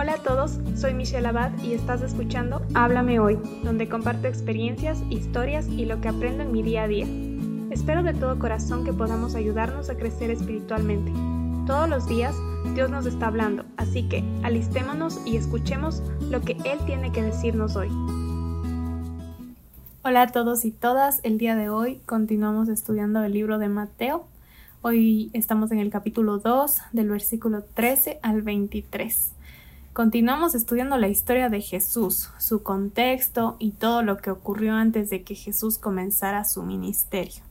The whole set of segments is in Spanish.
Hola a todos, soy Michelle Abad y estás escuchando Háblame Hoy, donde comparto experiencias, historias y lo que aprendo en mi día a día. Espero de todo corazón que podamos ayudarnos a crecer espiritualmente. Todos los días Dios nos está hablando, así que alistémonos y escuchemos lo que Él tiene que decirnos hoy. Hola a todos y todas, el día de hoy continuamos estudiando el libro de Mateo. Hoy estamos en el capítulo 2 del versículo 13 al 23. Continuamos estudiando la historia de Jesús, su contexto y todo lo que ocurrió antes de que Jesús comenzara su ministerio.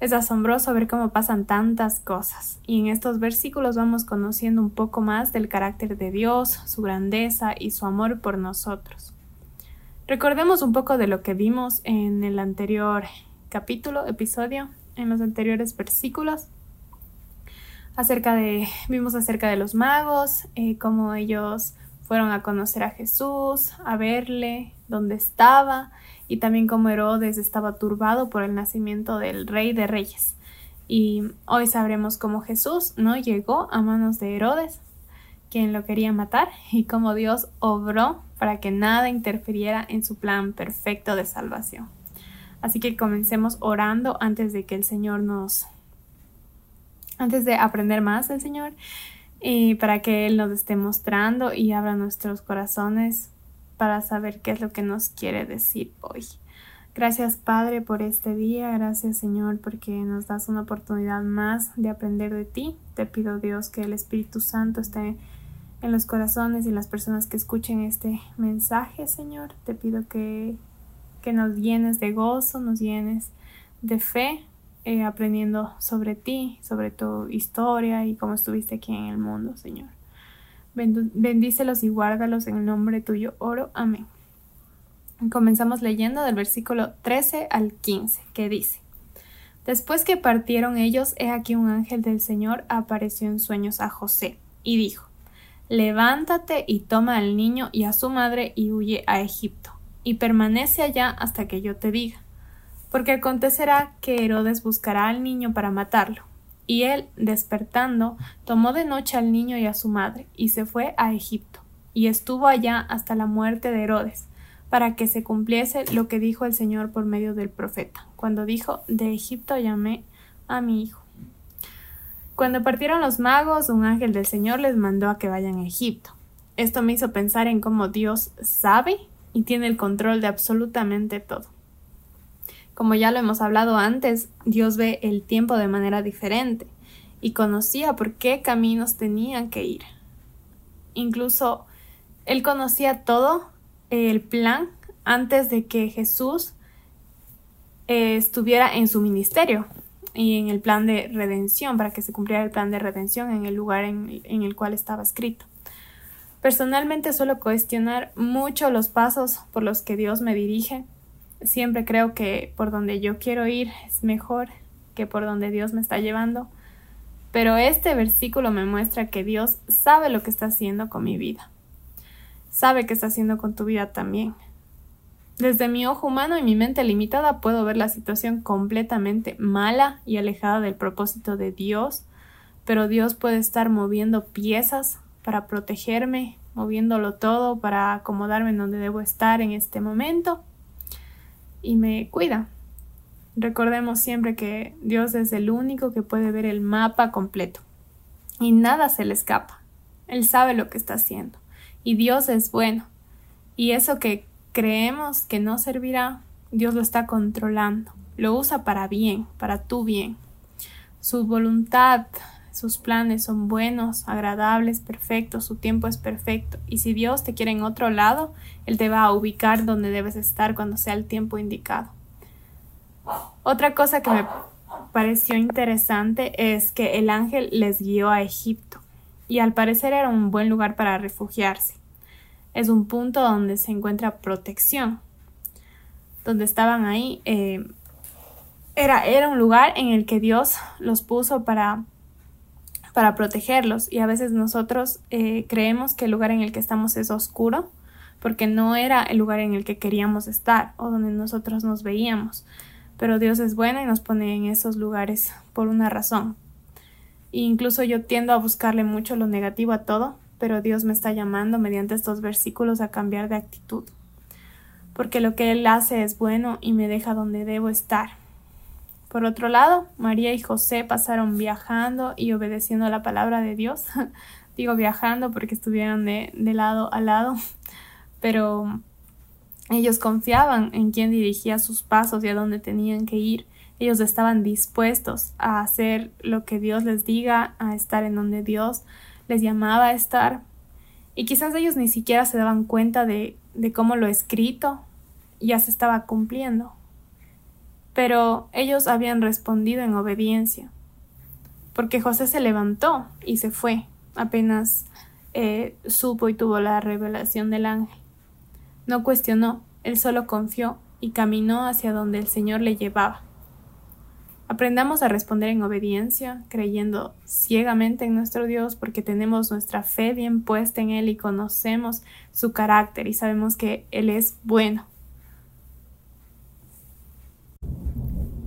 Es asombroso ver cómo pasan tantas cosas, y en estos versículos vamos conociendo un poco más del carácter de Dios, su grandeza y su amor por nosotros. Recordemos un poco de lo que vimos en el anterior capítulo, episodio, en los anteriores versículos acerca de, vimos acerca de los magos, eh, cómo ellos fueron a conocer a Jesús, a verle, dónde estaba, y también cómo Herodes estaba turbado por el nacimiento del rey de reyes. Y hoy sabremos cómo Jesús no llegó a manos de Herodes, quien lo quería matar, y cómo Dios obró para que nada interfiriera en su plan perfecto de salvación. Así que comencemos orando antes de que el Señor nos antes de aprender más del Señor y para que Él nos esté mostrando y abra nuestros corazones para saber qué es lo que nos quiere decir hoy. Gracias Padre por este día, gracias Señor porque nos das una oportunidad más de aprender de ti. Te pido Dios que el Espíritu Santo esté en los corazones y las personas que escuchen este mensaje, Señor. Te pido que, que nos llenes de gozo, nos llenes de fe eh, aprendiendo sobre ti, sobre tu historia y cómo estuviste aquí en el mundo, Señor. Bendícelos y guárdalos en el nombre tuyo, oro. Amén. Comenzamos leyendo del versículo 13 al 15, que dice, Después que partieron ellos, he aquí un ángel del Señor apareció en sueños a José, y dijo, Levántate y toma al niño y a su madre y huye a Egipto, y permanece allá hasta que yo te diga porque acontecerá que Herodes buscará al niño para matarlo. Y él, despertando, tomó de noche al niño y a su madre, y se fue a Egipto, y estuvo allá hasta la muerte de Herodes, para que se cumpliese lo que dijo el Señor por medio del profeta, cuando dijo De Egipto llamé a mi hijo. Cuando partieron los magos, un ángel del Señor les mandó a que vayan a Egipto. Esto me hizo pensar en cómo Dios sabe y tiene el control de absolutamente todo. Como ya lo hemos hablado antes, Dios ve el tiempo de manera diferente y conocía por qué caminos tenían que ir. Incluso Él conocía todo el plan antes de que Jesús eh, estuviera en su ministerio y en el plan de redención, para que se cumpliera el plan de redención en el lugar en, en el cual estaba escrito. Personalmente suelo cuestionar mucho los pasos por los que Dios me dirige siempre creo que por donde yo quiero ir es mejor que por donde Dios me está llevando. Pero este versículo me muestra que Dios sabe lo que está haciendo con mi vida. Sabe que está haciendo con tu vida también. Desde mi ojo humano y mi mente limitada puedo ver la situación completamente mala y alejada del propósito de Dios, pero Dios puede estar moviendo piezas para protegerme, moviéndolo todo para acomodarme en donde debo estar en este momento y me cuida. Recordemos siempre que Dios es el único que puede ver el mapa completo y nada se le escapa. Él sabe lo que está haciendo y Dios es bueno. Y eso que creemos que no servirá, Dios lo está controlando. Lo usa para bien, para tu bien. Su voluntad, sus planes son buenos, agradables, perfectos, su tiempo es perfecto. Y si Dios te quiere en otro lado, Él te va a ubicar donde debes estar cuando sea el tiempo indicado. Otra cosa que me pareció interesante es que el ángel les guió a Egipto y al parecer era un buen lugar para refugiarse. Es un punto donde se encuentra protección. Donde estaban ahí eh, era, era un lugar en el que Dios los puso para para protegerlos y a veces nosotros eh, creemos que el lugar en el que estamos es oscuro porque no era el lugar en el que queríamos estar o donde nosotros nos veíamos. Pero Dios es bueno y nos pone en esos lugares por una razón. E incluso yo tiendo a buscarle mucho lo negativo a todo pero Dios me está llamando mediante estos versículos a cambiar de actitud, porque lo que Él hace es bueno y me deja donde debo estar. Por otro lado, María y José pasaron viajando y obedeciendo la palabra de Dios. Digo viajando porque estuvieron de, de lado a lado, pero ellos confiaban en quién dirigía sus pasos y a dónde tenían que ir. Ellos estaban dispuestos a hacer lo que Dios les diga, a estar en donde Dios les llamaba a estar. Y quizás ellos ni siquiera se daban cuenta de cómo lo escrito ya se estaba cumpliendo. Pero ellos habían respondido en obediencia, porque José se levantó y se fue, apenas eh, supo y tuvo la revelación del ángel. No cuestionó, él solo confió y caminó hacia donde el Señor le llevaba. Aprendamos a responder en obediencia, creyendo ciegamente en nuestro Dios porque tenemos nuestra fe bien puesta en Él y conocemos su carácter y sabemos que Él es bueno.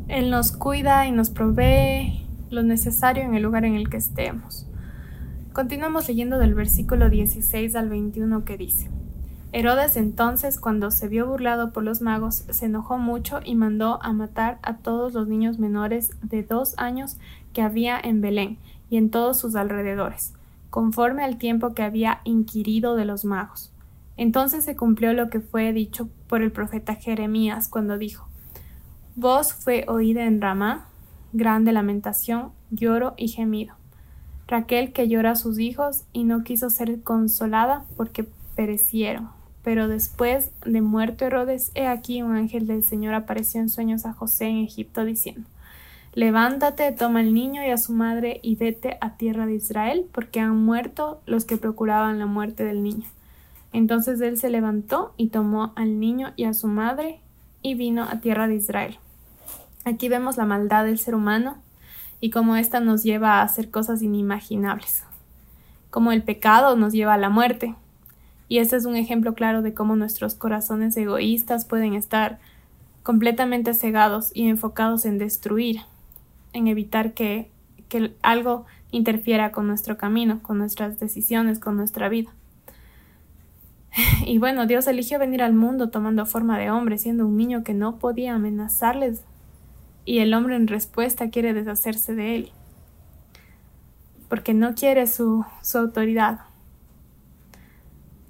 Él nos cuida y nos provee lo necesario en el lugar en el que estemos. Continuamos leyendo del versículo 16 al 21 que dice, Herodes entonces, cuando se vio burlado por los magos, se enojó mucho y mandó a matar a todos los niños menores de dos años que había en Belén y en todos sus alrededores, conforme al tiempo que había inquirido de los magos. Entonces se cumplió lo que fue dicho por el profeta Jeremías cuando dijo Voz fue oída en Ramá, grande lamentación, lloro y gemido. Raquel que llora a sus hijos y no quiso ser consolada porque perecieron. Pero después de muerto Herodes, he aquí un ángel del Señor apareció en sueños a José en Egipto diciendo Levántate, toma al niño y a su madre y vete a tierra de Israel, porque han muerto los que procuraban la muerte del niño. Entonces él se levantó y tomó al niño y a su madre y vino a tierra de Israel. Aquí vemos la maldad del ser humano y cómo ésta nos lleva a hacer cosas inimaginables, como el pecado nos lleva a la muerte, y este es un ejemplo claro de cómo nuestros corazones egoístas pueden estar completamente cegados y enfocados en destruir, en evitar que, que algo interfiera con nuestro camino, con nuestras decisiones, con nuestra vida. Y bueno, Dios eligió venir al mundo tomando forma de hombre, siendo un niño que no podía amenazarles, y el hombre en respuesta quiere deshacerse de él, porque no quiere su, su autoridad,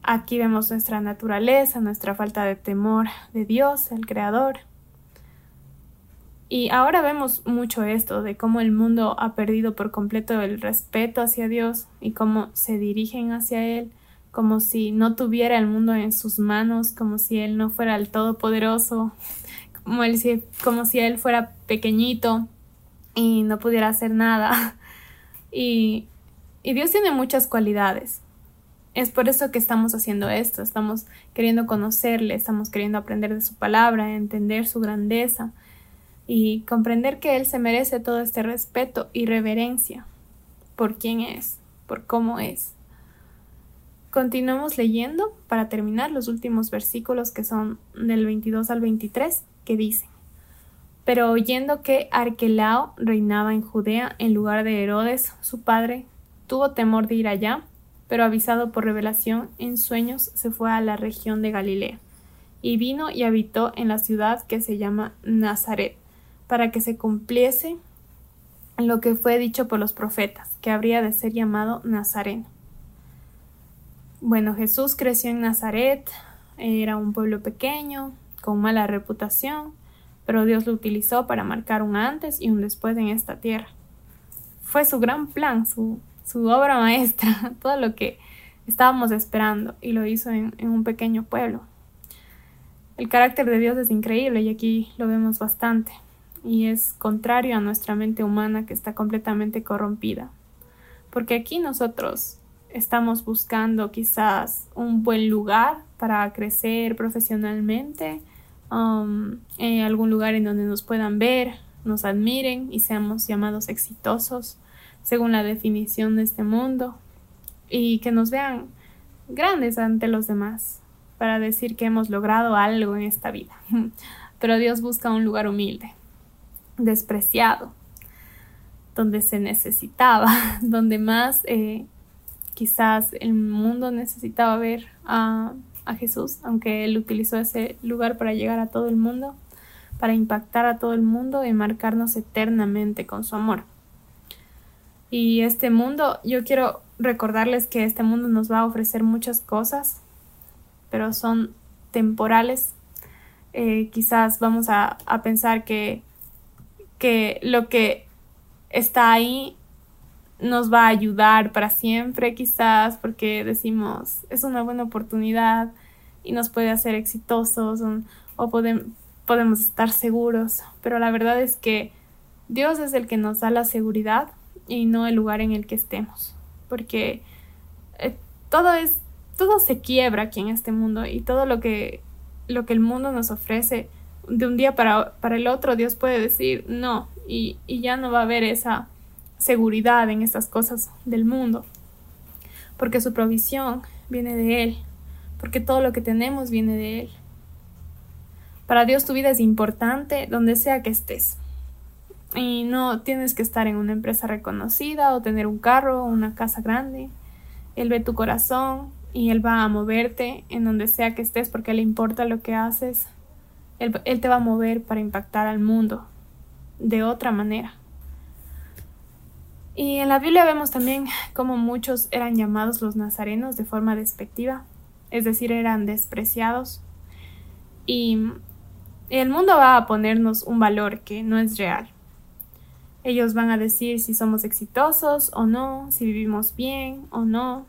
Aquí vemos nuestra naturaleza, nuestra falta de temor de Dios, el Creador. Y ahora vemos mucho esto de cómo el mundo ha perdido por completo el respeto hacia Dios y cómo se dirigen hacia Él, como si no tuviera el mundo en sus manos, como si Él no fuera el Todopoderoso, como, él, como si Él fuera pequeñito y no pudiera hacer nada. Y, y Dios tiene muchas cualidades, es por eso que estamos haciendo esto, estamos queriendo conocerle, estamos queriendo aprender de su palabra, entender su grandeza y comprender que Él se merece todo este respeto y reverencia por quién es, por cómo es. Continuamos leyendo para terminar los últimos versículos que son del 22 al 23 que dicen Pero oyendo que Arquelao reinaba en Judea en lugar de Herodes, su padre, tuvo temor de ir allá pero avisado por revelación en sueños se fue a la región de Galilea, y vino y habitó en la ciudad que se llama Nazaret, para que se cumpliese lo que fue dicho por los profetas, que habría de ser llamado Nazareno. Bueno, Jesús creció en Nazaret, era un pueblo pequeño, con mala reputación, pero Dios lo utilizó para marcar un antes y un después en esta tierra. Fue su gran plan, su, su obra maestra, todo lo que estábamos esperando y lo hizo en, un pequeño pueblo. El carácter de Dios es increíble y aquí lo vemos bastante y es contrario a nuestra mente humana que está completamente corrompida. Porque aquí nosotros estamos buscando quizás un buen lugar para crecer profesionalmente, um, en algún lugar en donde nos puedan ver, nos admiren y seamos llamados exitosos según la definición de este mundo y que nos vean grandes ante los demás para decir que hemos logrado algo en esta vida. Pero Dios busca un lugar humilde, despreciado, donde se necesitaba, donde más eh, quizás el mundo necesitaba ver a, a Jesús, aunque Él utilizó ese lugar para llegar a todo el mundo, para impactar a todo el mundo y marcarnos eternamente con su amor. Y este mundo, yo quiero recordarles que este mundo nos va a ofrecer muchas cosas, pero son temporales. Eh, quizás vamos a, a pensar que, que lo que está ahí nos va a ayudar para siempre, quizás, porque decimos, es una buena oportunidad y nos puede hacer exitosos o, podemos estar seguros, pero la verdad es que Dios es el que nos da la seguridad y no el lugar en el que estemos, porque eh, todo es todo se quiebra aquí en este mundo y todo lo que lo que el mundo nos ofrece de un día para, para el otro Dios puede decir no y, y ya no va a haber esa seguridad en estas cosas del mundo porque su provisión viene de Él porque todo lo que tenemos viene de Él para Dios tu vida es importante donde sea que estés y no tienes que estar en una empresa reconocida o tener un carro o una casa grande. Él ve tu corazón y Él va a moverte en donde sea que estés porque le importa lo que haces. Él, él te va a mover para impactar al mundo de otra manera. Y en la Biblia vemos también cómo muchos eran llamados los nazarenos de forma despectiva, es decir, eran despreciados. Y el mundo va a ponernos un valor que no es real. Ellos van a decir si somos exitosos o no, si vivimos bien o no.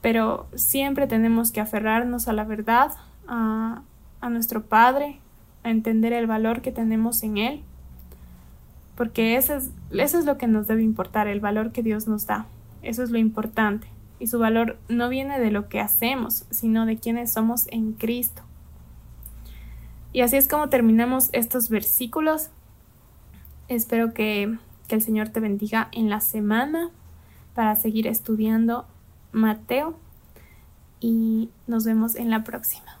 Pero siempre tenemos que aferrarnos a la verdad, a, a nuestro Padre, a entender el valor que tenemos en Él. Porque eso es, eso es lo que nos debe importar, el valor que Dios nos da. Eso es lo importante. Y su valor no viene de lo que hacemos, sino de quienes somos en Cristo. Y así es como terminamos estos versículos Espero que, el Señor te bendiga en la semana para seguir estudiando Mateo y nos vemos en la próxima.